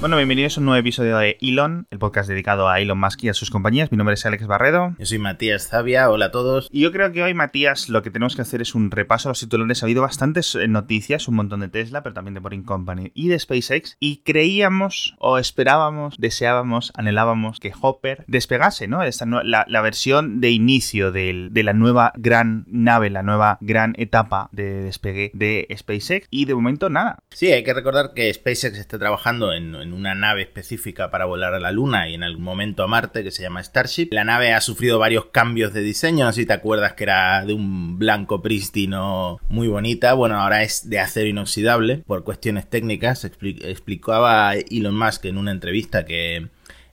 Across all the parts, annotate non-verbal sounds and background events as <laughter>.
Bueno, bienvenidos a un nuevo episodio de Elon, el podcast dedicado a Elon Musk y a sus compañías. Mi nombre es Alex Barredo. Yo soy Matías Zavia, hola a todos. Y yo creo que hoy, Matías, lo que tenemos que hacer es un repaso a los titulares. Ha habido bastantes eh, noticias, un montón de Tesla, pero también de Boring Company y de SpaceX. Y creíamos, o esperábamos, deseábamos, anhelábamos que Hopper despegase, ¿no? Esta, la, la versión de inicio de, de la nueva gran nave, la nueva gran etapa de despegue de SpaceX. Y de momento, nada. Sí, hay que recordar que SpaceX está trabajando en, en una nave específica para volar a la Luna y en algún momento a Marte que se llama Starship. La nave ha sufrido varios cambios de diseño, no sé si te acuerdas que era de un blanco prístino muy bonita. Bueno, ahora es de acero inoxidable por cuestiones técnicas. explicaba Elon Musk en una entrevista que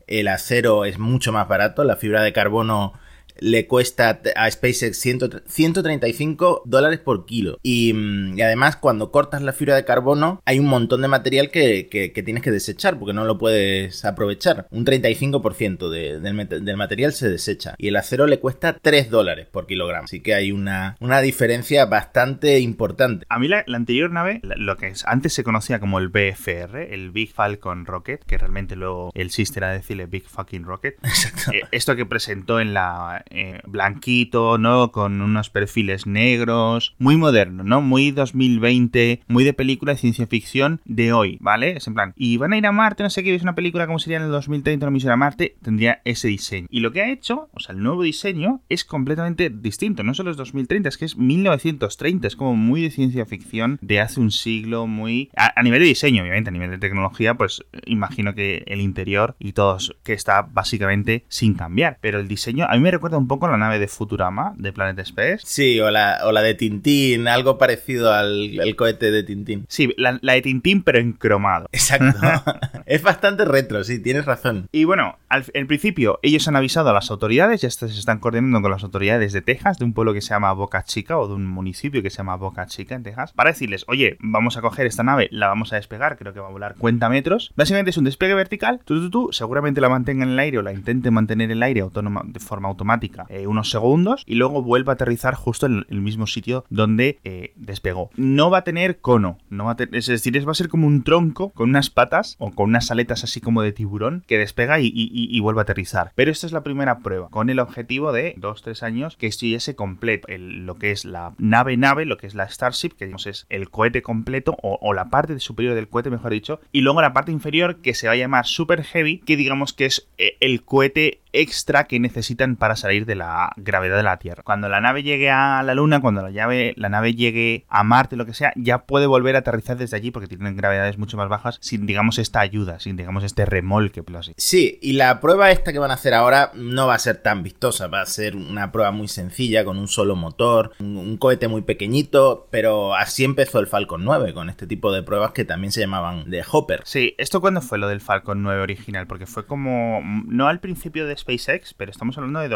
el acero es mucho más barato, la fibra de carbono le cuesta a SpaceX 135 dólares por kilo. Mm, y, además, cuando cortas la fibra de carbono, hay un montón de material que, tienes que desechar porque no lo puedes aprovechar. Un 35% del, material se desecha. Y el acero le cuesta 3 dólares por kilogramo. Así que hay una, una diferencia bastante importante. A mí la, anterior nave, lo que antes se conocía como el BFR, el Big Falcon Rocket, que realmente luego el sister era decirle Big Fucking Rocket. <laughs> Exacto. Eh, esto que presentó en la eh, blanquito, ¿no? Con unos perfiles negros, muy moderno, ¿no? Muy 2020, muy de película de ciencia ficción de hoy, ¿vale? Es en plan, y van a ir a Marte, no sé qué, es una película como sería en el 2030 una misión a Marte, tendría ese diseño. Y lo que ha hecho, o sea, el nuevo diseño es completamente distinto, no solo es 2030, es que es 1930, es como muy de ciencia ficción de hace un siglo, muy... A, nivel de diseño, obviamente, a nivel de tecnología, pues imagino que el interior y todo que está básicamente sin cambiar, pero el diseño a mí me recuerda un poco la nave de Futurama de Planet Space. Sí, o la, o la de Tintín, algo parecido al, cohete de Tintín. Sí, la, de Tintín, pero en cromado. Exacto. <laughs> <laughs> es bastante retro, sí, tienes razón. Y bueno, al, en principio, ellos han avisado a las autoridades, ya se están coordinando con las autoridades de Texas, de un pueblo que se llama Boca Chica, o de un municipio que se llama Boca Chica en Texas, para decirles, oye, vamos a coger esta nave, la vamos a despegar, creo que va a volar 50 metros. Básicamente es un despegue vertical, tú, tú, tú, seguramente la mantenga en el aire o la intente mantener en el aire autónoma, de forma automática eh, unos segundos y luego vuelve a aterrizar justo en el mismo sitio donde eh, despegó. No va a tener cono, no va a es decir, va a ser como un tronco con unas patas o con unas aletas así como de tiburón que despega y, vuelve a aterrizar. Pero esta es la primera prueba, con el objetivo de 2-3 años que estuviese completo lo que es la nave-nave, lo que es la Starship, que digamos es el cohete completo o, la parte superior del cohete, mejor dicho, y luego la parte inferior que se va a llamar Super Heavy, que digamos que es eh, el cohete extra que necesitan para salir de la gravedad de la Tierra. Cuando la nave llegue a la Luna, cuando la, llave, la nave llegue a Marte, lo que sea, ya puede volver a aterrizar desde allí porque tienen gravedades mucho más bajas sin, digamos, esta ayuda, sin, digamos, este remolque. Así. Sí, y la prueba esta que van a hacer ahora no va a ser tan vistosa, va a ser una prueba muy sencilla con un solo motor, un, cohete muy pequeñito, pero así empezó el Falcon 9 con este tipo de pruebas que también se llamaban de Hopper. Sí, ¿esto cuándo fue lo del Falcon 9 original? Porque fue como, no al principio de SpaceX, pero estamos hablando de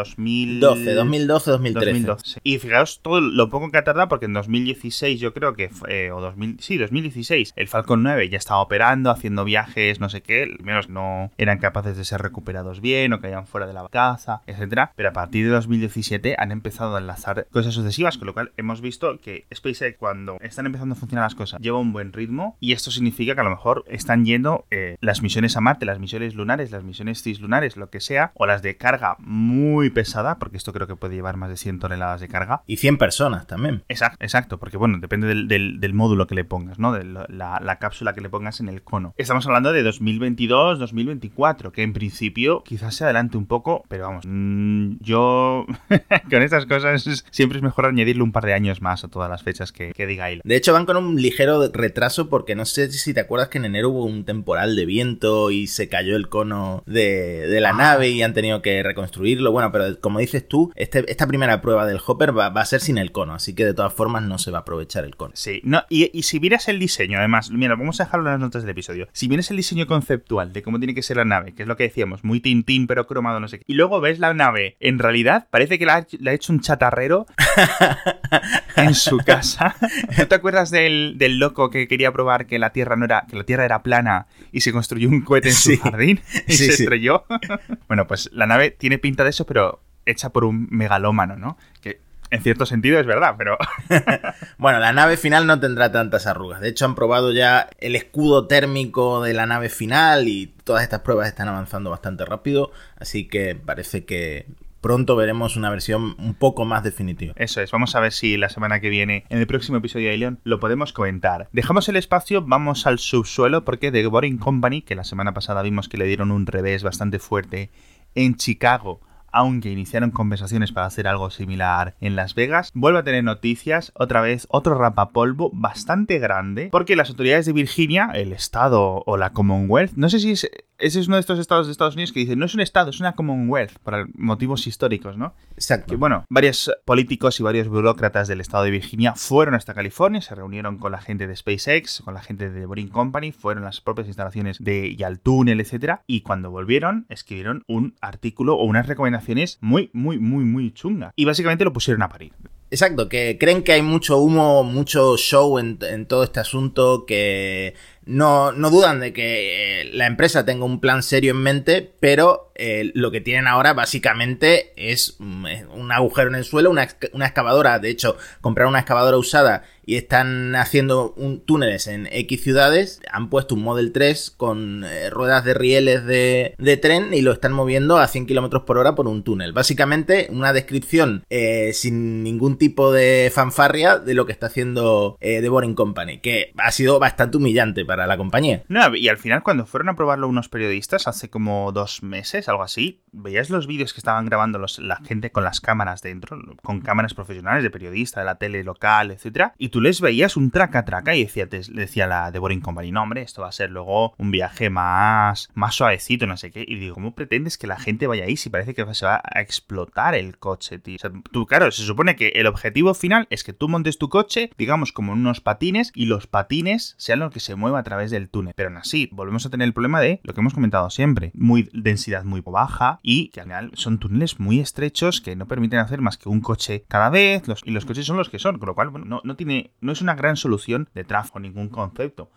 2012, 2012, 2013. Y fijaos todo lo poco que ha tardado, porque en 2016 yo creo que, fue, o 2000, sí, 2016, el Falcon 9 ya estaba operando, haciendo viajes, no sé qué, al menos no eran capaces de ser recuperados bien o hayan fuera de la caza, etcétera. Pero a partir de 2017 han empezado a enlazar cosas sucesivas, con lo cual hemos visto que SpaceX cuando están empezando a funcionar las cosas lleva un buen ritmo y esto significa que a lo mejor están yendo eh, las misiones a Marte, las misiones lunares, las misiones cislunares, lo que sea, o las de carga muy pesada, porque esto creo que puede llevar más de 100 toneladas de carga. Y 100 personas también. Exacto, exacto porque bueno, depende del, módulo que le pongas, ¿no? De la, cápsula que le pongas en el cono. Estamos hablando de 2022, 2024, que en principio quizás se adelante un poco, pero vamos, mm, yo <laughs> con estas cosas siempre es mejor añadirle un par de años más a todas las fechas que, diga él. De hecho, van con un ligero retraso porque no sé si te acuerdas que en enero hubo un temporal de viento y se cayó el cono de, la ah. nave y han tenido que reconstruirlo. Bueno, pero como como dices tú, este, esta primera prueba del Hopper va, a ser sin el cono, así que de todas formas no se va a aprovechar el cono. Sí, no, y, y si miras el diseño, además, mira, vamos a dejarlo en las notas del episodio. Si miras el diseño conceptual de cómo tiene que ser la nave, que es lo que decíamos, muy tintín pero cromado, no sé qué, y luego ves la nave, en realidad parece que la ha, hecho un chatarrero <laughs> en su casa. ¿No te acuerdas del, loco que quería probar que la Tierra no era, que la Tierra era plana y se construyó un cohete en su jardín y se estrelló? <laughs> bueno, pues la nave tiene pinta de eso, pero hecha por un megalómano, ¿no? Que en cierto sentido es verdad, pero... <laughs> bueno, la nave final no tendrá tantas arrugas. De hecho, han probado ya el escudo térmico de la nave final y todas estas pruebas están avanzando bastante rápido, así que parece que pronto veremos una versión un poco más definitiva. Eso es, vamos a ver si la semana que viene, en el próximo episodio de Alien, lo podemos comentar. Dejamos el espacio, vamos al subsuelo, porque The Boring Company, que la semana pasada vimos que le dieron un revés bastante fuerte en Chicago aunque iniciaron conversaciones para hacer algo similar en Las Vegas, vuelve a tener noticias, otra vez otro rapapolvo bastante grande, porque las autoridades de Virginia, el estado o la Commonwealth, no sé si es ese es uno de estos estados de Estados Unidos que dicen, no es un estado, es una Commonwealth, por motivos históricos, ¿no? Exacto. Que, bueno, varios políticos y varios burócratas del estado de Virginia fueron hasta California, se reunieron con la gente de SpaceX, con la gente de Boring Company, fueron a las propias instalaciones de Yaltúnel, etcétera, y cuando volvieron, escribieron un artículo o unas recomendaciones muy, muy, muy, muy chungas. Y básicamente lo pusieron a parir. Exacto, que creen que hay mucho humo, mucho show en, en todo este asunto, que no, no dudan de que eh, la empresa tenga un plan serio en mente, pero eh, lo que tienen ahora básicamente es mm, un agujero en el suelo, una, excavadora. De hecho, comprar una excavadora usada y están haciendo un, túneles en X ciudades, han puesto un Model 3 con eh, ruedas de rieles de, tren y lo están moviendo a 100 km por hora por un túnel. Básicamente una descripción eh, sin ningún tipo de fanfarria de lo que está haciendo The Boring Company, que ha sido bastante humillante para la compañía. Y al final cuando fueron a probarlo unos periodistas hace como dos meses, algo así, veías los vídeos que estaban grabando los, la gente con las cámaras dentro, con cámaras profesionales de periodista, de la tele local, etcétera, y tú les veías un traca traca y decía, decía la de Boring Company, no hombre, esto va a ser luego un viaje más, más suavecito, no sé qué. Y digo, ¿cómo pretendes que la gente vaya ahí si parece que se va a explotar el coche, tío? O sea, tú, claro, se supone que el objetivo final es que tú montes tu coche, digamos, como en unos patines, y los patines sean lo que se mueva a través del túnel. Pero aún así, volvemos a tener el problema de lo que hemos comentado siempre, muy densidad muy baja y que al final son túneles muy estrechos que no permiten hacer más que un coche cada vez, los, y los coches son los que son, con lo cual, bueno, no, no tiene no es una gran solución de tráfico, ningún concepto.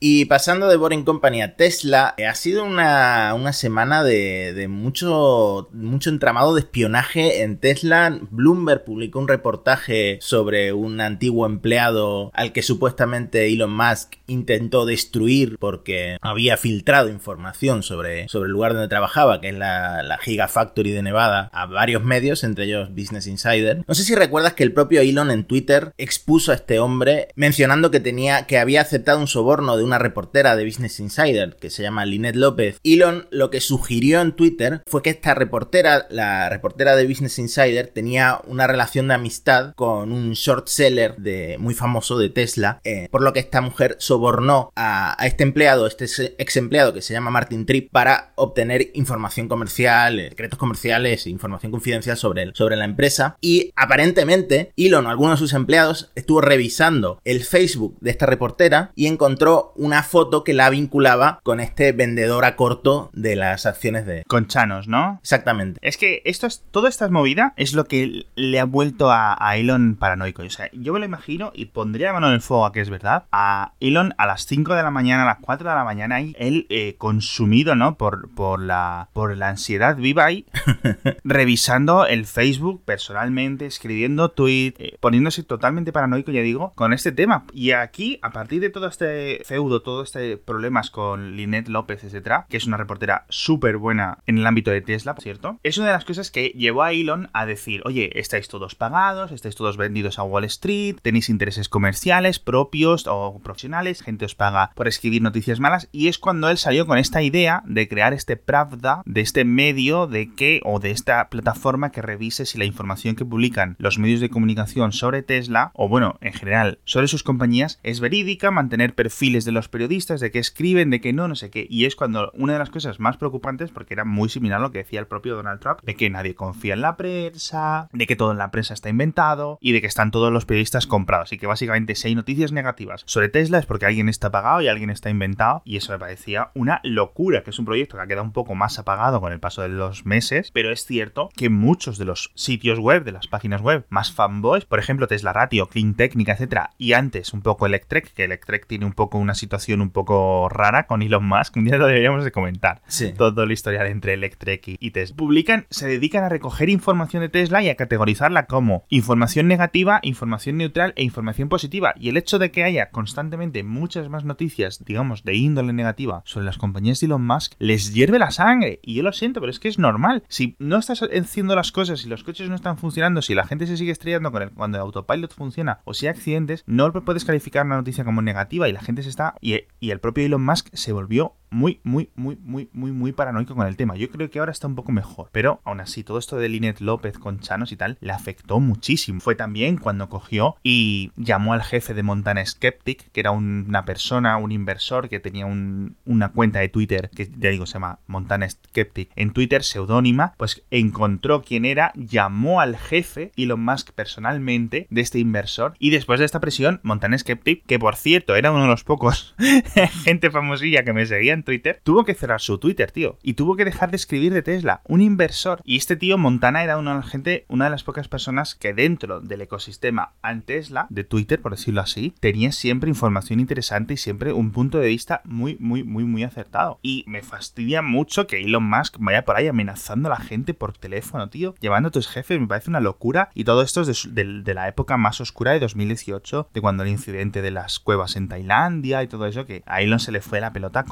Y pasando de Boring Company a Tesla, eh, ha sido una, semana de, mucho, mucho entramado de espionaje en Tesla. Bloomberg publicó un reportaje sobre un antiguo empleado al que supuestamente Elon Musk intentó destruir porque había filtrado información sobre, sobre el lugar donde trabajaba, que es la, la Gigafactory de Nevada, a varios medios, entre ellos Business Insider. No sé si recuerdas que el propio Elon en Twitter expuso a este hombre mencionando que tenía, que había aceptado un soborno de una reportera de Business Insider que se llama Lynette López. Elon lo que sugirió en Twitter fue que esta reportera, la reportera de Business Insider, tenía una relación de amistad con un short seller de, muy famoso de Tesla, eh, por lo que esta mujer sobornó a, este empleado, este ex empleado que se llama Martin Tripp, para obtener información comercial, eh, secretos comerciales e información confidencial sobre, sobre la empresa. Y aparentemente Elon o alguno de sus empleados estuvo revisando el Facebook de esta reportera y encontró una foto que la vinculaba con este vendedor a corto de las acciones de... Con Chanos, ¿no? Exactamente. Es que esto es, toda esta movida es lo que le ha vuelto a, Elon paranoico. O sea, yo me lo imagino y pondría la mano en el fuego a que es verdad. A Elon a las 5 de la mañana, a las 4 de la mañana, y él eh, consumido, ¿no? Por, por, la, por la ansiedad viva ahí, <laughs> revisando el Facebook personalmente, escribiendo tweets, eh, poniéndose totalmente paranoico, ya digo, con este tema. Y aquí, a partir de todo este feudo, todo este problemas con Lynette López, etcétera, que es una reportera súper buena en el ámbito de Tesla, ¿cierto? Es una de las cosas que llevó a Elon a decir, oye, estáis todos pagados, estáis todos vendidos a Wall Street, tenéis intereses comerciales propios o profesionales, gente os paga por escribir noticias malas, y es cuando él salió con esta idea de crear este Pravda, de este medio de que, o de esta plataforma que revise si la información que publican los medios de comunicación sobre Tesla, o bueno, en general, sobre sus compañías, es verídica, mantener perfiles de los periodistas, de qué escriben, de qué no, no sé qué. Y es cuando una de las cosas más preocupantes, porque era muy similar a lo que decía el propio Donald Trump, de que nadie confía en la prensa, de que todo en la prensa está inventado y de que están todos los periodistas comprados. Y que básicamente si hay noticias negativas sobre Tesla es porque alguien está pagado y alguien está inventado. Y eso me parecía una locura, que es un proyecto que ha quedado un poco más apagado con el paso de los meses, pero es cierto que muchos de los sitios web, de las páginas web más fanboys, por ejemplo Tesla Ratio, Clean Technica, etcétera, y antes un poco Electrek, que Electrek tiene un poco una situación un poco rara con Elon Musk, un día lo deberíamos de comentar. Sí. Todo la historia entre Electrek y, y Tesla. Publican, se dedican a recoger información de Tesla y a categorizarla como información negativa, información neutral e información positiva. Y el hecho de que haya constantemente muchas más noticias, digamos, de índole negativa sobre las compañías de Elon Musk, les hierve la sangre. Y yo lo siento, pero es que es normal. Si no estás haciendo las cosas, si los coches no están funcionando, si la gente se sigue estrellando con el, cuando el autopilot funciona o si hay accidentes, no puedes calificar una noticia como negativa y la gente se está... Y, y el propio Elon Musk se volvió muy, muy, muy, muy, muy, muy paranoico con el tema. Yo creo que ahora está un poco mejor. Pero aún así, todo esto de Linet López con Chanos y tal le afectó muchísimo. Fue también cuando cogió y llamó al jefe de Montana Skeptic, que era una persona, un inversor que tenía un, una cuenta de Twitter, que ya digo, se llama Montana Skeptic, en Twitter, seudónima, pues encontró quién era, llamó al jefe, Elon Musk personalmente, de este inversor. Y después de esta presión, Montana Skeptic, que por cierto era uno de los pocos <laughs> gente famosilla que me seguía Twitter, tuvo que cerrar su Twitter, tío. Y tuvo que dejar de escribir de Tesla. Un inversor. Y este tío, Montana, era una gente, una de las pocas personas que dentro del ecosistema Tesla, de Twitter, por decirlo así, tenía siempre información interesante y siempre un punto de vista muy, muy, muy, muy acertado. Y me fastidia mucho que Elon Musk vaya por ahí amenazando a la gente por teléfono, tío. Llevando a tus jefes, me parece una locura. Y todo esto es de, de, la época más oscura de 2018, de cuando el incidente de las cuevas en Tailandia y todo eso, que a Elon se le fue la pelota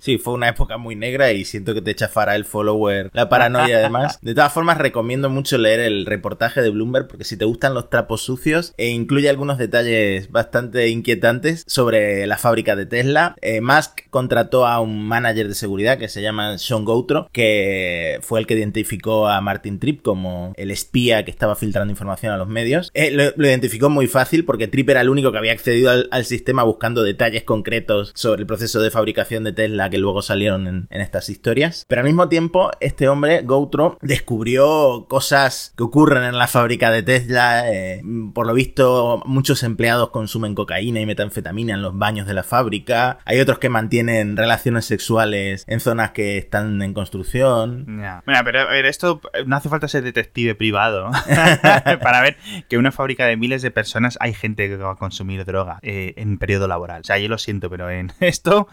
Sí, fue una época muy negra y siento que te chafara el follower, la paranoia además. De todas formas, recomiendo mucho leer el reportaje de Bloomberg porque si te gustan los trapos sucios, e incluye algunos detalles bastante inquietantes sobre la fábrica de Tesla. Eh, Musk contrató a un manager de seguridad que se llama Sean Goutro, que fue el que identificó a Martin Tripp como el espía que estaba filtrando información a los medios. Eh, lo, identificó muy fácil porque Tripp era el único que había accedido al, sistema buscando detalles concretos sobre el proceso de fabricación de Tesla que luego salieron en, estas historias. Pero al mismo tiempo, este hombre, Goutro, descubrió cosas que ocurren en la fábrica de Tesla. Eh, por lo visto, muchos empleados consumen cocaína y metanfetamina en los baños de la fábrica. Hay otros que mantienen relaciones sexuales en zonas que están en construcción. Mira, pero a ver, esto no hace falta ser detective privado <laughs> para ver que en una fábrica de miles de personas hay gente que va a consumir droga eh, en periodo laboral. O sea, yo lo siento, pero en esto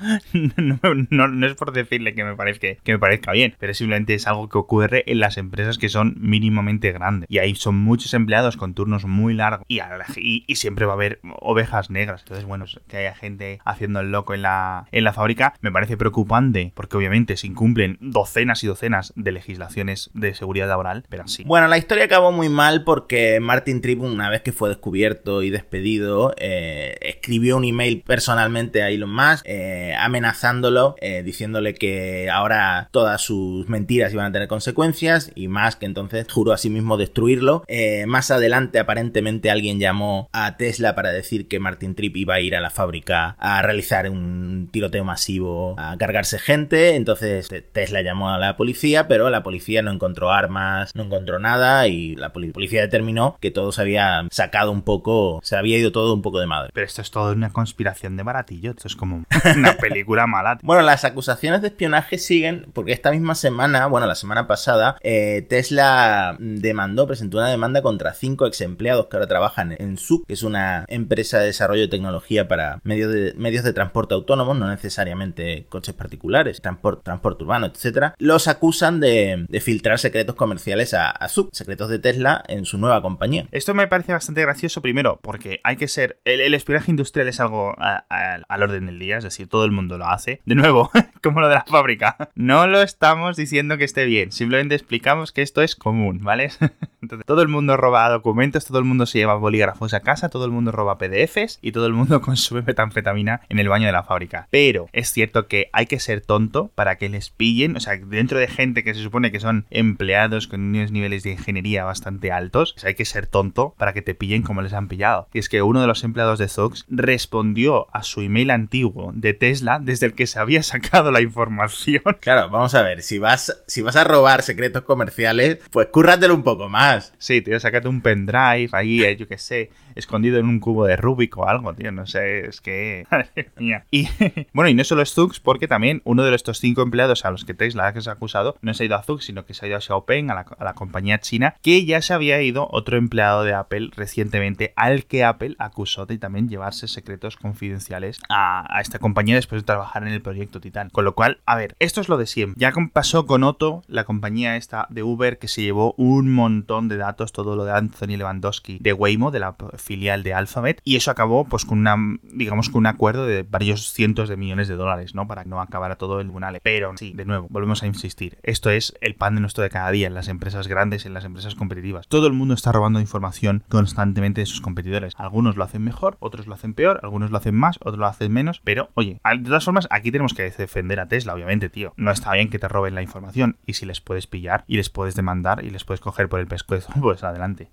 <laughs> no, es por decirle que me, parezca, que me parezca bien, pero simplemente es algo que ocurre en las empresas que son mínimamente grandes. Y ahí son muchos empleados con turnos muy largos y, siempre va a haber ovejas negras. Entonces, bueno, que haya gente haciendo el loco en la, fábrica me parece preocupante porque obviamente se incumplen docenas y docenas de legislaciones de seguridad laboral, pero sí. Bueno, la historia acabó muy mal porque Martin Tripp, una vez que fue descubierto y despedido, eh, escribió un email personalmente a Elon Musk eh, amenazándolo, eh, diciéndole que ahora todas sus mentiras iban a tener consecuencias y Musk entonces juró a sí mismo destruirlo. Eh, más adelante aparentemente alguien llamó a Tesla para decir que Martin Tripp iba a ir a la fábrica a realizar un tiroteo masivo, a cargarse gente, entonces Tesla llamó a la policía, pero la policía no encontró armas, no encontró nada y la policía determinó que todo se había sacado un poco, se había ido todo un poco de madre. Pero esto es todo una conspiración de baratillo, esto es como una <laughs> película Bueno, las acusaciones de espionaje siguen porque esta misma semana, bueno, la semana pasada, eh, Tesla demandó, presentó una demanda contra cinco ex empleados que ahora trabajan en SUC, que es una empresa de desarrollo de tecnología para medios de, medios de transporte autónomos, no necesariamente coches particulares, transporte, transporte urbano, etcétera. Los acusan de, de filtrar secretos comerciales a, a SUC, secretos de Tesla en su nueva compañía. Esto me parece bastante gracioso, primero, porque hay que ser. El, el espionaje industrial es algo al orden del día, es decir, todo el mundo lo hace. De nuevo, <laughs> como lo de la fábrica. No lo estamos diciendo que esté bien, simplemente explicamos que esto es común, ¿vale? <laughs> Entonces, todo el mundo roba documentos, todo el mundo se lleva bolígrafos a casa, todo el mundo roba PDFs y todo el mundo <laughs> consume metanfetamina en el baño de la fábrica. Pero es cierto que hay que ser tonto para que les pillen, o sea, dentro de gente que se supone que son empleados con unos niveles de ingeniería bastante altos, pues hay que ser tonto para que te pillen como les han pillado. Y es que uno de los empleados de Zox respondió a su email antiguo de Tesla desde el que se había sacado la información. <laughs> Claro, vamos a ver, si vas, si vas a robar secretos comerciales, pues cúrratelo un poco más. Sí, tío, sácate un pendrive ahí, eh, yo qué sé, escondido en un cubo de Rubik o algo, tío, no sé, es que... <laughs> Madre mía. Y <laughs> bueno, y no solo es Zux, porque también uno de estos cinco empleados a los que Tesla ha acusado no se ha ido a Zux, sino que se ha ido a Xiaopeng, a la, a la compañía china, que ya se había ido otro empleado de Apple recientemente, al que Apple acusó de también llevarse secretos confidenciales a, a esta compañía después de trabajar en el proyecto Titan. Con lo cual, a ver, esto es lo de siempre. Ya pasó con Otto, la compañía esta de Uber, que se llevó un montón de datos, todo lo de Anthony Lewandowski de Waymo, de la filial de Alphabet, y eso acabó pues con una, digamos, con un acuerdo de varios cientos de millones de dólares, ¿no? Para que no acabara todo el bunale. Pero sí, de nuevo, volvemos a insistir. Esto es el pan de nuestro de cada día en las empresas grandes, en las empresas competitivas. Todo el mundo está robando información constantemente de sus competidores. Algunos lo hacen mejor, otros lo hacen peor, algunos lo hacen más, otros lo hacen menos. Pero, oye, de todas formas, aquí tenemos que defender a Tesla, obviamente, tío. No está bien que te roben la información. Y si les puedes pillar y les puedes demandar y les puedes coger por el pescuezo, <laughs> pues adelante.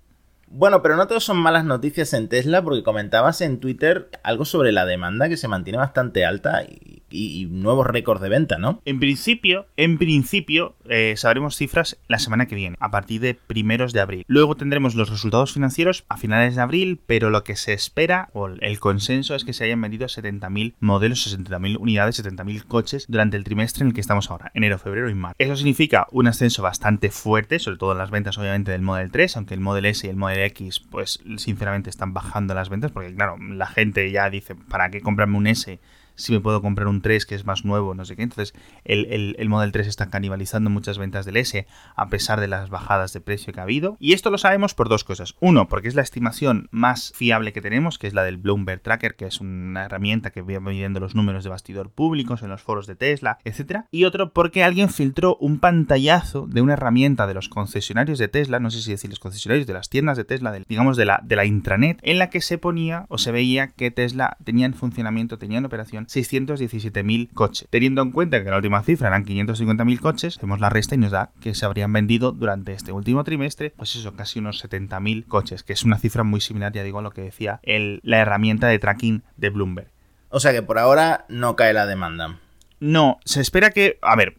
Bueno, pero no todo son malas noticias en Tesla, porque comentabas en Twitter algo sobre la demanda que se mantiene bastante alta y, y- y nuevos récords de venta, ¿no? En principio, en principio, eh, sabremos cifras la semana que viene, a partir de primeros de abril. Luego tendremos los resultados financieros a finales de abril, pero lo que se espera, o el consenso, es que se hayan vendido 70.000 modelos, 70.000 unidades, 70.000 coches durante el trimestre en el que estamos ahora, enero, febrero y marzo. Eso significa un ascenso bastante fuerte, sobre todo en las ventas, obviamente, del Model 3, aunque el Model S y el Model X, pues sinceramente están bajando las ventas, porque claro, la gente ya dice, ¿para qué comprarme un S? Si me puedo comprar un 3 que es más nuevo, no sé qué. Entonces, el, el, el Model 3 está canibalizando muchas ventas del S a pesar de las bajadas de precio que ha habido. Y esto lo sabemos por dos cosas. Uno, porque es la estimación más fiable que tenemos, que es la del Bloomberg Tracker, que es una herramienta que va midiendo los números de bastidor públicos en los foros de Tesla, etc. Y otro, porque alguien filtró un pantallazo de una herramienta de los concesionarios de Tesla, no sé si decir los concesionarios de las tiendas de Tesla, digamos de la, de la intranet, en la que se ponía o se veía que Tesla tenía en funcionamiento, tenía en operación 617.000 coches. Teniendo en cuenta que la última cifra eran 550.000 coches, hacemos la resta y nos da que se habrían vendido durante este último trimestre, pues eso, casi unos 70.000 coches, que es una cifra muy similar, ya digo, a lo que decía el- la herramienta de tracking de Bloomberg. O sea que por ahora no cae la demanda. No, se espera que. A ver.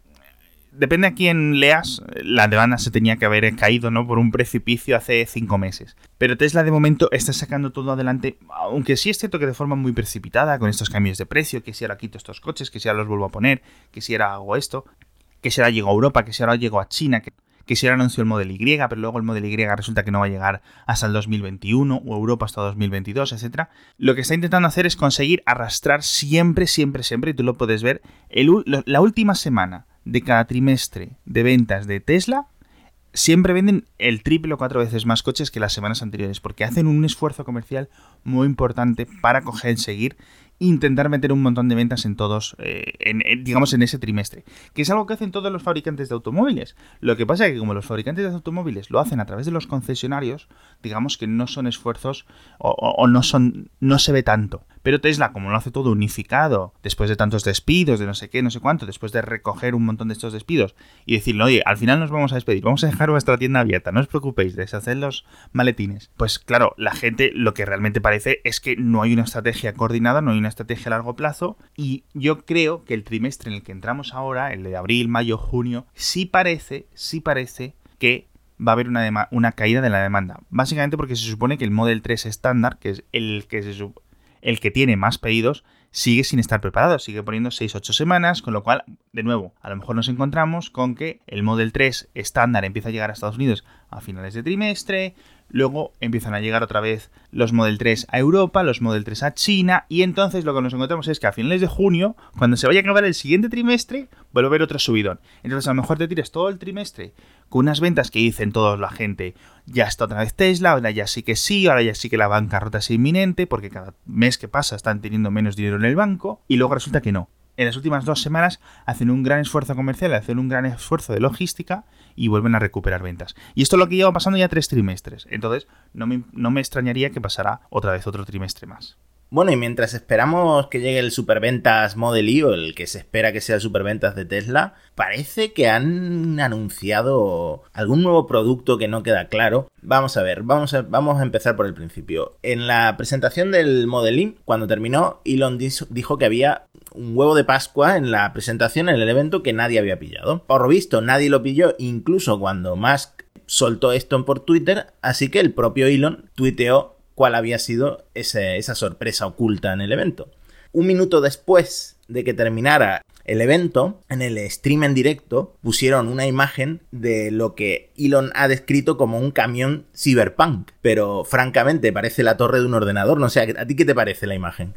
Depende a quién leas, la demanda se tenía que haber caído, ¿no? Por un precipicio hace cinco meses. Pero Tesla de momento está sacando todo adelante, aunque sí es cierto que de forma muy precipitada, con estos cambios de precio, que si ahora quito estos coches, que si ahora los vuelvo a poner, que si ahora hago esto, que si ahora llego a Europa, que si ahora llego a China, que, si ahora anuncio el Model Y, pero luego el Model Y resulta que no va a llegar hasta el 2021 o Europa hasta 2022, etc. Lo que está intentando hacer es conseguir arrastrar siempre, siempre, siempre, y tú lo puedes ver, la última semana de cada trimestre de ventas de Tesla siempre venden el triple o cuatro veces más coches que las semanas anteriores, porque hacen un esfuerzo comercial muy importante para coger, seguir intentar meter un montón de ventas en todos, eh, en- digamos, en ese trimestre. Que es algo que hacen todos los fabricantes de automóviles. Lo que pasa es que como los fabricantes de automóviles lo hacen a través de los concesionarios, digamos que no son esfuerzos o, o- o no son, no se ve tanto. Pero Tesla, como lo hace todo unificado, después de tantos despidos, de no sé qué, no sé cuánto, después de recoger un montón de estos despidos y decirle, oye, al final nos vamos a despedir, vamos a dejar vuestra tienda abierta, no os preocupéis, deshaced los maletines. Pues claro, la gente lo que realmente parece es que no hay una estrategia coordinada, no hay una estrategia a largo plazo y yo creo que el trimestre en el que entramos ahora, el de abril, mayo, junio, sí parece, sí parece que va a haber una, una caída de la demanda. Básicamente porque se supone que el Model 3 estándar, que es el que el que tiene más pedidos sigue sin estar preparado, sigue poniendo 6-8 semanas, con lo cual, de nuevo, a lo mejor nos encontramos con que el Model 3 estándar empieza a llegar a Estados Unidos a finales de trimestre, luego empiezan a llegar otra vez los Model 3 a Europa, los Model 3 a China, y entonces lo que nos encontramos es que a finales de junio, cuando se vaya a acabar el siguiente trimestre, vuelve a haber otro subidón. Entonces a lo mejor te tires todo el trimestre con unas ventas que dicen todos la gente, ya está otra vez Tesla, ahora ya sí que sí, ahora ya sí que la bancarrota es inminente, porque cada mes que pasa están teniendo menos dinero en el banco, y luego resulta que no. en las últimas dos semanas hacen un gran esfuerzo comercial, hacen un gran esfuerzo de logística y vuelven a recuperar ventas. Y esto es lo que lleva pasando ya tres trimestres. Entonces, no me, no me extrañaría que pasara otra vez otro trimestre más. Bueno, y mientras esperamos que llegue el superventas Model Y o el que se espera que sea el superventas de Tesla, parece que han anunciado algún nuevo producto que no queda claro. Vamos a ver, vamos a, vamos a empezar por el principio. En la presentación del Model Y, cuando terminó, Elon dijo que había un huevo de Pascua en la presentación, en el evento, que nadie había pillado. Por lo visto, nadie lo pilló, incluso cuando Musk soltó esto por Twitter, así que el propio Elon tuiteó cuál había sido esa sorpresa oculta en el evento. Un minuto después de que terminara el evento, en el stream en directo, pusieron una imagen de lo que Elon ha descrito como un camión cyberpunk. Pero francamente parece la torre de un ordenador. No sé, ¿a ti qué te parece la imagen?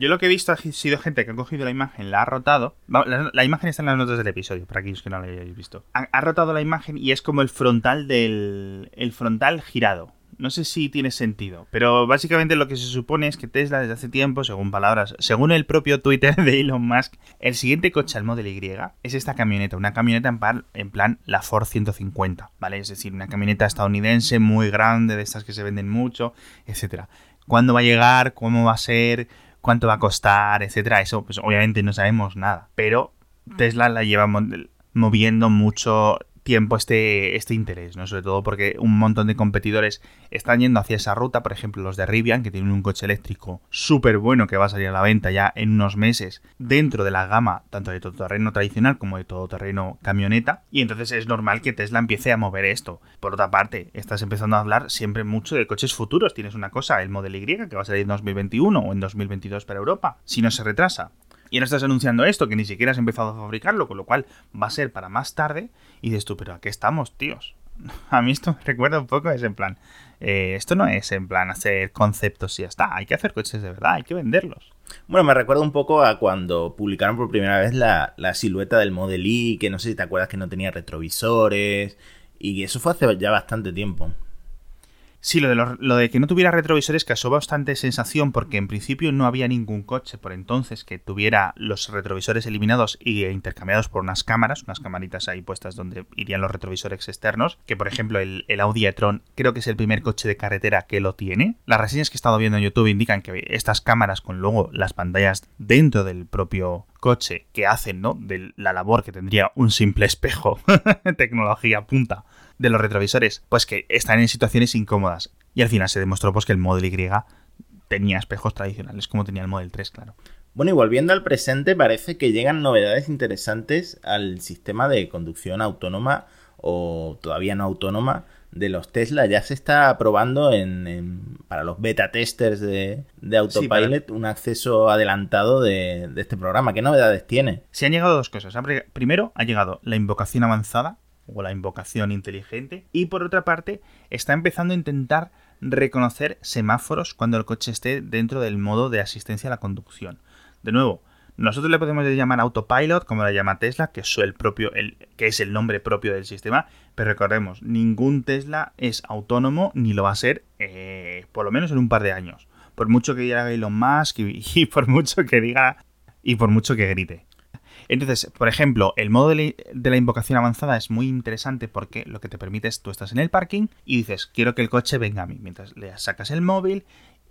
Yo lo que he visto ha sido gente que ha cogido la imagen, la ha rotado. La, imagen está en las notas del episodio, para aquellos que no la hayáis visto. Ha, ha, rotado la imagen y es como el frontal del. el frontal girado. No sé si tiene sentido, pero básicamente lo que se supone es que Tesla desde hace tiempo, según palabras, según el propio Twitter de Elon Musk, el siguiente coche al Model Y es esta camioneta, una camioneta en, plan, en plan la Ford 150, ¿vale? Es decir, una camioneta estadounidense muy grande, de estas que se venden mucho, etcétera. ¿Cuándo va a llegar? ¿Cómo va a ser? ¿Cuánto va a costar? Etcétera. Eso, pues obviamente no sabemos nada, pero Tesla la lleva moviendo mucho tiempo este, este interés, ¿no? Sobre todo porque un montón de competidores están yendo hacia esa ruta, por ejemplo los de Rivian, que tienen un coche eléctrico súper bueno que va a salir a la venta ya en unos meses dentro de la gama tanto de todoterreno tradicional como de todoterreno camioneta, y entonces es normal que Tesla empiece a mover esto. Por otra parte, estás empezando a hablar siempre mucho de coches futuros, tienes una cosa, el Model Y, que va a salir en 2021 o en 2022 para Europa, si no se retrasa. Y no estás anunciando esto, que ni siquiera has empezado a fabricarlo, con lo cual va a ser para más tarde. Y dices tú, pero ¿a qué estamos, tíos? <laughs> A mí esto me recuerda un poco a ese en plan. Eh, esto no es en plan hacer conceptos y ya está. Hay que hacer coches de verdad, hay que venderlos. Bueno, me recuerda un poco a cuando publicaron por primera vez la, la silueta del Model Y, que no sé si te acuerdas que no tenía retrovisores. Y eso fue hace ya bastante tiempo. Sí, lo de, lo, de que no tuviera retrovisores causó bastante sensación porque en principio no había ningún coche por entonces que tuviera los retrovisores eliminados y intercambiados por unas cámaras, unas camaritas ahí puestas donde irían los retrovisores externos, que por ejemplo el, el Audi e-tron creo que es el primer coche de carretera que lo tiene. Las reseñas que he estado viendo en YouTube indican que estas cámaras con luego las pantallas dentro del propio coche que hacen, ¿no? De la labor que tendría un simple espejo, <laughs> tecnología punta de los retrovisores, pues que están en situaciones incómodas. Y al final se demostró pues que el Model Y tenía espejos tradicionales como tenía el Model 3, claro. Bueno, y volviendo al presente, parece que llegan novedades interesantes al sistema de conducción autónoma o todavía no autónoma de los Tesla. Ya se está probando en, para los beta testers de, Autopilot un acceso adelantado de, de, este programa. ¿Qué novedades tiene? Se han llegado dos cosas. Primero, ha llegado la invocación avanzada, o la invocación inteligente. Y por otra parte, está empezando a intentar reconocer semáforos cuando el coche esté dentro del modo de asistencia a la conducción. De nuevo, nosotros le podemos llamar autopilot, como la llama Tesla, que es el nombre propio del sistema, pero recordemos, ningún Tesla es autónomo ni lo va a ser, eh, por lo menos en un par de años. Por mucho que diga Elon Musk y <laughs> por mucho que diga y por mucho que grite. Entonces, por ejemplo, el modo de, la invocación avanzada es muy interesante porque lo que te permite es tú estás en el parking y dices, quiero que el coche venga a mí. Mientras le sacas el móvil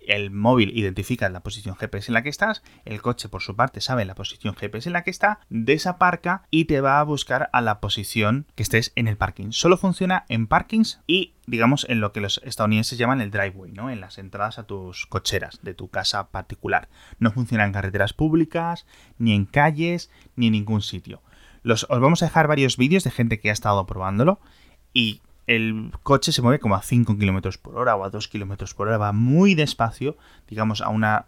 el móvil identifica la posición GPS en la que estás, el coche por su parte sabe la posición GPS en la que está, desaparca y te va a buscar a la posición que estés en el parking. Solo funciona en parkings y digamos en lo que los estadounidenses llaman el driveway, ¿no? En las entradas a tus cocheras de tu casa particular. No funciona en carreteras públicas, ni en calles, ni en ningún sitio. Los, os vamos a dejar varios vídeos de gente que ha estado probándolo y el coche se mueve como a 5 km por hora o a 2 km por hora, va muy despacio, digamos, a una...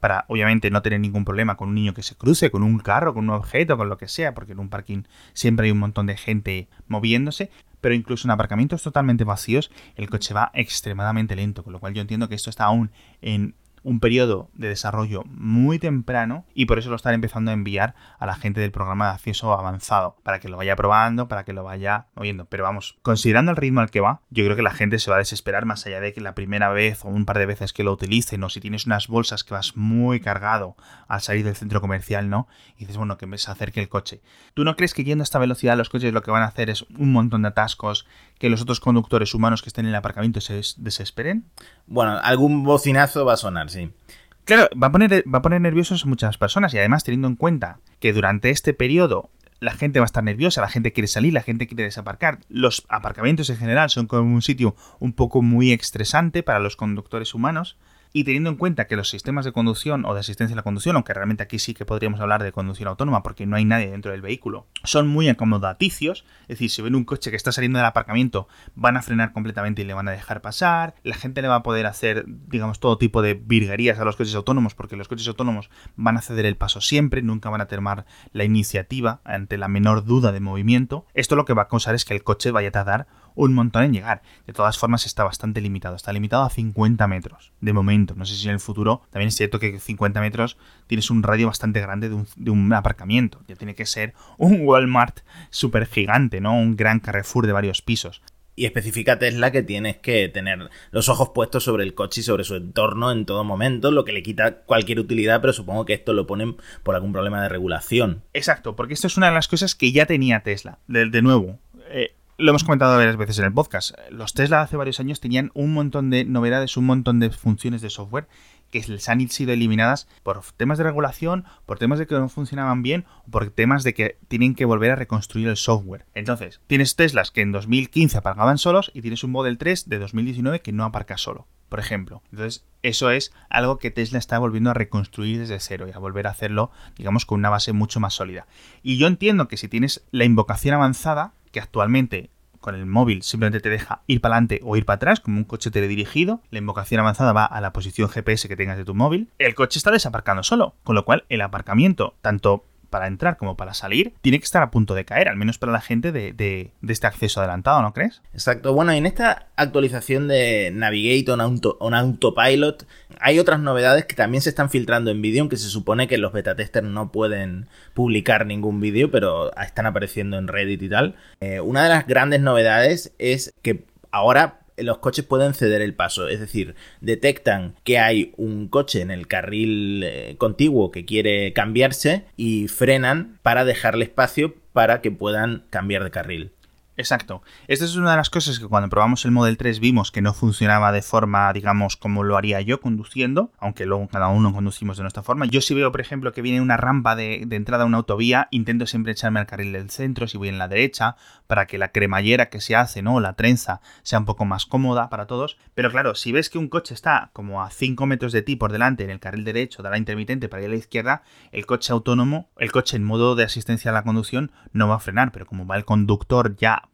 para obviamente no tener ningún problema con un niño que se cruce, con un carro, con un objeto, con lo que sea, porque en un parking siempre hay un montón de gente moviéndose, pero incluso en aparcamientos totalmente vacíos el coche va extremadamente lento, con lo cual yo entiendo que esto está aún en un periodo de desarrollo muy temprano y por eso lo están empezando a enviar a la gente del programa de acceso avanzado, para que lo vaya probando, para que lo vaya moviendo. Pero vamos, considerando el ritmo al que va, yo creo que la gente se va a desesperar más allá de que la primera vez o un par de veces que lo utilicen, o si tienes unas bolsas que vas muy cargado al salir del centro comercial, ¿no? Y dices, bueno, que me se acerque el coche. ¿Tú no crees que yendo a esta velocidad los coches lo que van a hacer es un montón de atascos, que los otros conductores humanos que estén en el aparcamiento se desesperen? Bueno, algún bocinazo va a sonar, sí. Claro, va a poner, va a poner nerviosos a muchas personas y además teniendo en cuenta que durante este periodo la gente va a estar nerviosa, la gente quiere salir, la gente quiere desaparcar. Los aparcamientos en general son como un sitio un poco muy estresante para los conductores humanos. Y teniendo en cuenta que los sistemas de conducción o de asistencia a la conducción, aunque realmente aquí sí que podríamos hablar de conducción autónoma porque no hay nadie dentro del vehículo, son muy acomodaticios, es decir, si ven un coche que está saliendo del aparcamiento, van a frenar completamente y le van a dejar pasar, la gente le va a poder hacer, digamos, todo tipo de virguerías a los coches autónomos porque los coches autónomos van a ceder el paso siempre, nunca van a tomar la iniciativa ante la menor duda de movimiento. Esto lo que va a causar es que el coche vaya a tardar un montón en llegar. De todas formas está bastante limitado, está limitado a 50 metros de momento. No sé si en el futuro también es cierto que 50 metros tienes un radio bastante grande de un, aparcamiento. Ya tiene que ser un Walmart súper gigante, ¿no? Un gran Carrefour de varios pisos. Y especifica Tesla que tienes que tener los ojos puestos sobre el coche y sobre su entorno en todo momento, lo que le quita cualquier utilidad, pero supongo que esto lo ponen por algún problema de regulación. Exacto, porque esto es una de las cosas que ya tenía Tesla. De, de nuevo, eh, lo hemos comentado varias veces en el podcast. Los Tesla hace varios años tenían un montón de novedades, un montón de funciones de software que les han sido eliminadas por temas de regulación, por temas de que no funcionaban bien por temas de que tienen que volver a reconstruir el software. Entonces, tienes Teslas que en 2015 aparcaban solos y tienes un Model 3 de 2019 que no aparca solo, por ejemplo. Entonces, eso es algo que Tesla está volviendo a reconstruir desde cero y a volver a hacerlo, digamos, con una base mucho más sólida. Y yo entiendo que si tienes la invocación avanzada, que actualmente con el móvil simplemente te deja ir para adelante o ir para atrás, como un coche teledirigido. La invocación avanzada va a la posición GPS que tengas de tu móvil. El coche está desaparcando solo, con lo cual el aparcamiento, tanto para entrar como para salir, tiene que estar a punto de caer, al menos para la gente de, este acceso adelantado, ¿no crees? Exacto. Bueno, en esta actualización de Navigate on, on Autopilot hay otras novedades que también se están filtrando en vídeo, aunque se supone que los beta testers no pueden publicar ningún vídeo, pero están apareciendo en Reddit y tal. Eh, una de las grandes novedades es que ahora los coches pueden ceder el paso, es decir, detectan que hay un coche en el carril eh, contiguo que quiere cambiarse y frenan para dejarle espacio para que puedan cambiar de carril. Exacto. Esta es una de las cosas que cuando probamos el Model 3 vimos que no funcionaba de forma, digamos, como lo haría yo conduciendo, aunque luego cada uno conducimos de nuestra forma. Yo si veo, por ejemplo, que viene una rampa de, entrada a una autovía, intento siempre echarme al carril del centro si voy en la derecha, para que la cremallera que se hace, ¿no? La trenza sea un poco más cómoda para todos. Pero claro, si ves que un coche está como a 5 metros de ti por delante en el carril derecho de la intermitente para ir a la izquierda, el coche autónomo, el coche en modo de asistencia a la conducción no va a frenar, pero como va el conductor ya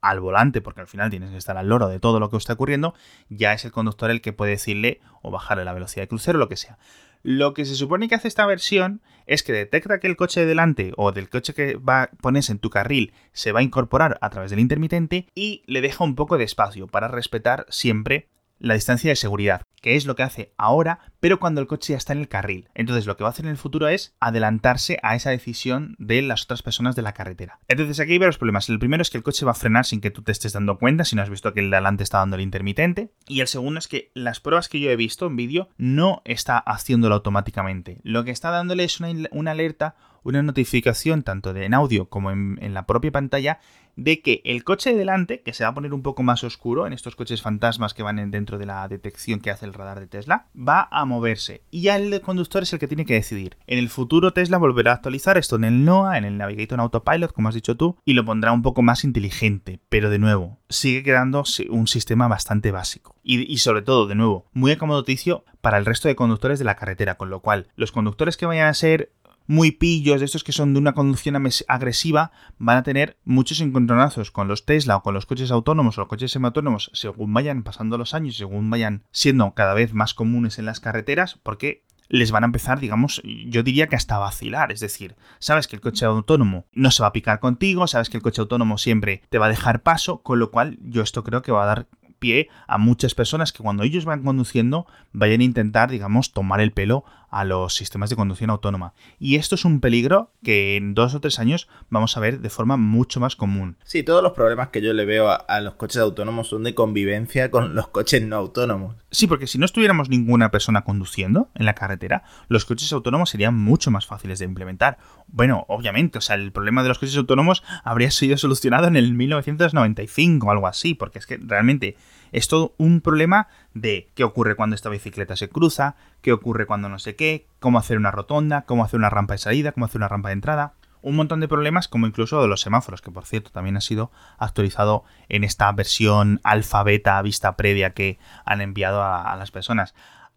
al volante, porque al final tienes que estar al loro de todo lo que está ocurriendo, ya es el conductor el que puede decirle o bajarle la velocidad de crucero, lo que sea. Lo que se supone que hace esta versión es que detecta que el coche de delante o del coche que va a en tu carril se va a incorporar a través del intermitente y le deja un poco de espacio para respetar siempre la distancia de seguridad, que es lo que hace ahora, pero cuando el coche ya está en el carril. Entonces lo que va a hacer en el futuro es adelantarse a esa decisión de las otras personas de la carretera. Entonces aquí hay varios problemas. El primero es que el coche va a frenar sin que tú te estés dando cuenta, si no has visto que el de adelante está dando el intermitente. Y el segundo es que las pruebas que yo he visto en vídeo no está haciéndolo automáticamente. Lo que está dándole es una, alerta, una notificación tanto en audio como en la propia pantalla de que el coche de delante, que se va a poner un poco más oscuro en estos coches fantasmas que van dentro de la detección que hace el radar de Tesla, va a moverse. Y ya el conductor es el que tiene que decidir. En el futuro Tesla volverá a actualizar esto en el NOAA, en el Navigator Autopilot, como has dicho tú, y lo pondrá un poco más inteligente. Pero de nuevo, sigue quedando un sistema bastante básico. Y, y sobre todo, de nuevo, muy acomodaticio para el resto de conductores de la carretera, con lo cual los conductores que vayan a ser muy pillos, de estos que son de una conducción agresiva, van a tener muchos encontronazos con los Tesla o con los coches autónomos o los coches semiautónomos según vayan pasando los años, según vayan siendo cada vez más comunes en las carreteras, porque les van a empezar, digamos, yo diría que hasta vacilar. Es decir, sabes que el coche autónomo no se va a picar contigo, sabes que el coche autónomo siempre te va a dejar paso, con lo cual yo esto creo que va a dar pie a muchas personas que cuando ellos van conduciendo vayan a intentar, digamos, tomar el pelo a los sistemas de conducción autónoma. Y esto es un peligro que en dos o tres años vamos a ver de forma mucho más común. Sí, todos los problemas que yo le veo a, los coches autónomos son de convivencia con los coches no autónomos. Sí, porque si no estuviéramos ninguna persona conduciendo en la carretera, los coches autónomos serían mucho más fáciles de implementar. Bueno, obviamente, o sea, el problema de los coches autónomos habría sido solucionado en el 1995 o algo así, porque es que realmente es todo un problema de qué ocurre cuando esta bicicleta se cruza, qué ocurre cuando no sé qué, cómo hacer una rotonda, cómo hacer una rampa de salida, cómo hacer una rampa de entrada. Un montón de problemas, como incluso de los semáforos, que por cierto también ha sido actualizado en esta versión alfa beta vista previa que han enviado a, a las personas.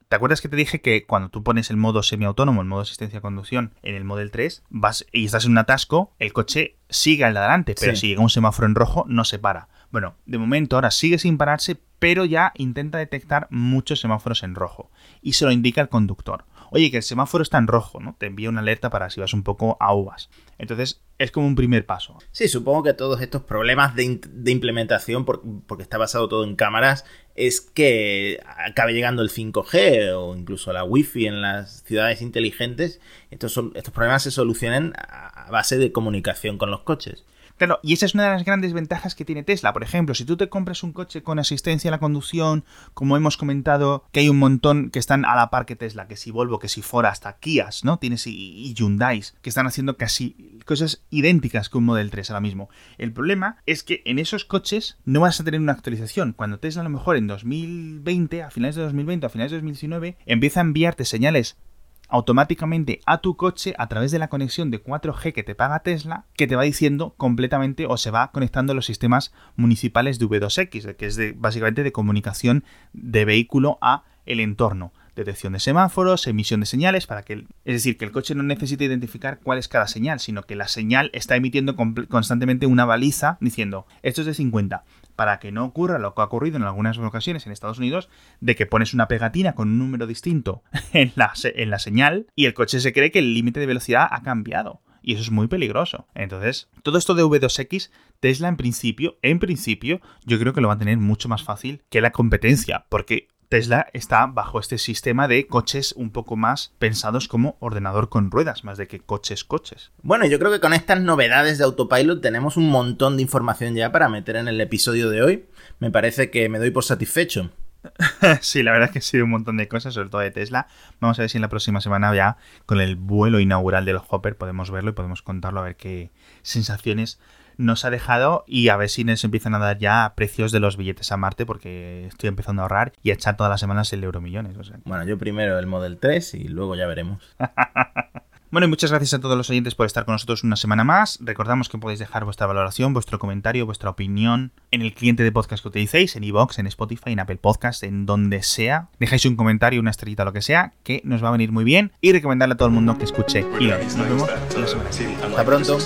¿Te acuerdas que te dije que cuando tú pones el modo semiautónomo, el modo asistencia a conducción en el Model 3, vas y estás en un atasco, el coche sigue al de adelante, pero si llega un semáforo en rojo no se para. Bueno, de momento ahora sigue sin pararse, pero ya intenta detectar muchos semáforos en rojo y se lo indica el conductor. Oye, que el semáforo está en rojo, ¿no? Te envía una alerta para si vas un poco a uvas. Entonces, es como un primer paso. Sí, supongo que todos estos problemas de, implementación, porque está basado todo en cámaras, es que acabe llegando el 5G o incluso la Wi-Fi en las ciudades inteligentes. Estos, son, estos problemas se solucionen a base de comunicación con los coches. Claro, y esa es una de las grandes ventajas que tiene Tesla. Por ejemplo, si tú te compras un coche con asistencia a la conducción, como hemos comentado, que hay un montón que están a la par que Tesla, que si Volvo, que si Ford, hasta Kias, ¿no? Tienes y, Hyundai, que están haciendo casi cosas idénticas que un Model 3 ahora mismo. El problema es que en esos coches no vas a tener una actualización. Cuando Tesla a lo mejor en 2020, a finales de 2020, a finales de 2019, empieza a enviarte señales automáticamente a tu coche a través de la conexión de 4G que te paga Tesla, que te va diciendo completamente o se va conectando los sistemas municipales de V2X, que es básicamente de comunicación de vehículo a el entorno. Detección de semáforos, emisión de señales, para que, es decir, que el coche no necesite identificar cuál es cada señal, sino que la señal está emitiendo constantemente una baliza diciendo, esto es de 50, para que no ocurra lo que ha ocurrido en algunas ocasiones en Estados Unidos, de que pones una pegatina con un número distinto <laughs> en la, en la señal y el coche se cree que el límite de velocidad ha cambiado. Y eso es muy peligroso. Entonces, todo esto de V2X, Tesla en principio, en principio, yo creo que lo va a tener mucho más fácil que la competencia, porque Tesla está bajo este sistema de coches un poco más pensados como ordenador con ruedas, más de que coches coches. Bueno, yo creo que con estas novedades de Autopilot tenemos un montón de información ya para meter en el episodio de hoy. Me parece que me doy por satisfecho. <laughs> sí, la verdad es que ha sido un montón de cosas, sobre todo de Tesla. Vamos a ver si en la próxima semana ya con el vuelo inaugural del Hopper podemos verlo y podemos contarlo a ver qué sensaciones nos ha dejado y a ver si nos empiezan a dar ya precios de los billetes a Marte porque estoy empezando a ahorrar y a echar todas las semanas el euromillones. O sea. Bueno, yo primero el Model 3 y luego ya veremos. <laughs> Bueno, y muchas gracias a todos los oyentes por estar con nosotros una semana más. Recordamos que podéis dejar vuestra valoración, vuestro comentario, vuestra opinión en el cliente de podcast que utilicéis, en iVoox, en Spotify, en Apple Podcast, en donde sea. Dejáis un comentario, una estrellita, lo que sea, que nos va a venir muy bien. Y recomendarle a todo el mundo que escuche. Y nos vemos la semana. Hasta pronto.